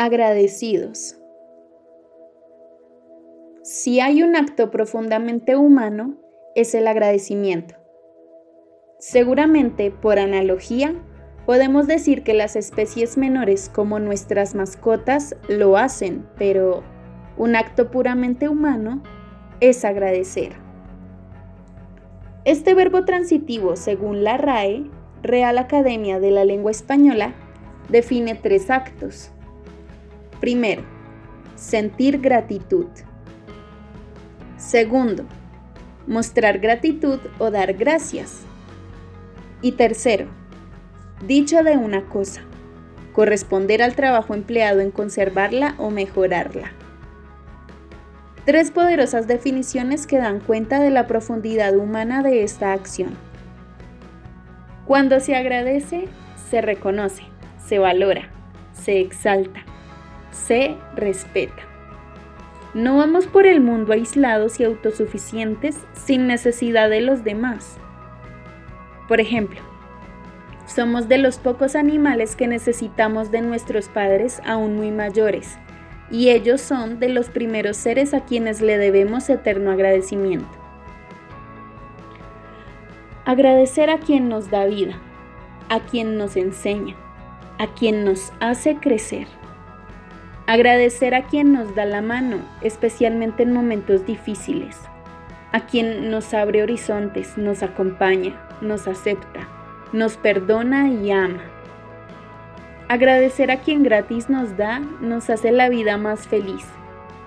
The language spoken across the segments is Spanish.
Agradecidos. Si hay un acto profundamente humano, es el agradecimiento. Seguramente, por analogía, podemos decir que las especies menores como nuestras mascotas lo hacen, pero un acto puramente humano es agradecer. Este verbo transitivo, según la RAE, Real Academia de la Lengua Española, define tres actos. Primero, sentir gratitud. Segundo, mostrar gratitud o dar gracias. Y tercero, dicho de una cosa, corresponder al trabajo empleado en conservarla o mejorarla. Tres poderosas definiciones que dan cuenta de la profundidad humana de esta acción. Cuando se agradece, se reconoce, se valora, se exalta, se respeta. No vamos por el mundo aislados y autosuficientes sin necesidad de los demás. Por ejemplo, somos de los pocos animales que necesitamos de nuestros padres aún muy mayores y ellos son de los primeros seres a quienes le debemos eterno agradecimiento. Agradecer a quien nos da vida, a quien nos enseña, a quien nos hace crecer. Agradecer a quien nos da la mano, especialmente en momentos difíciles, a quien nos abre horizontes, nos acompaña, nos acepta, nos perdona y ama Agradecer a quien gratis nos da nos hace la vida más feliz,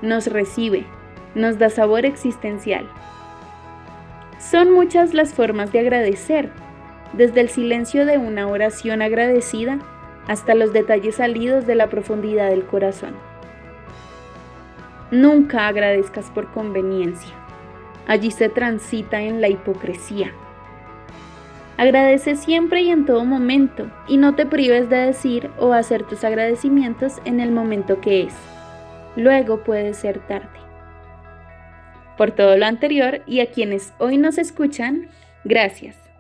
nos recibe, nos da sabor existencial. Son muchas las formas de agradecer, desde el silencio de una oración agradecida hasta los detalles salidos de la profundidad del corazón. Nunca agradezcas por conveniencia. Allí se transita en la hipocresía. Agradece siempre y en todo momento y no te prives de decir o hacer tus agradecimientos en el momento que es. Luego puede ser tarde. Por todo lo anterior y a quienes hoy nos escuchan, gracias.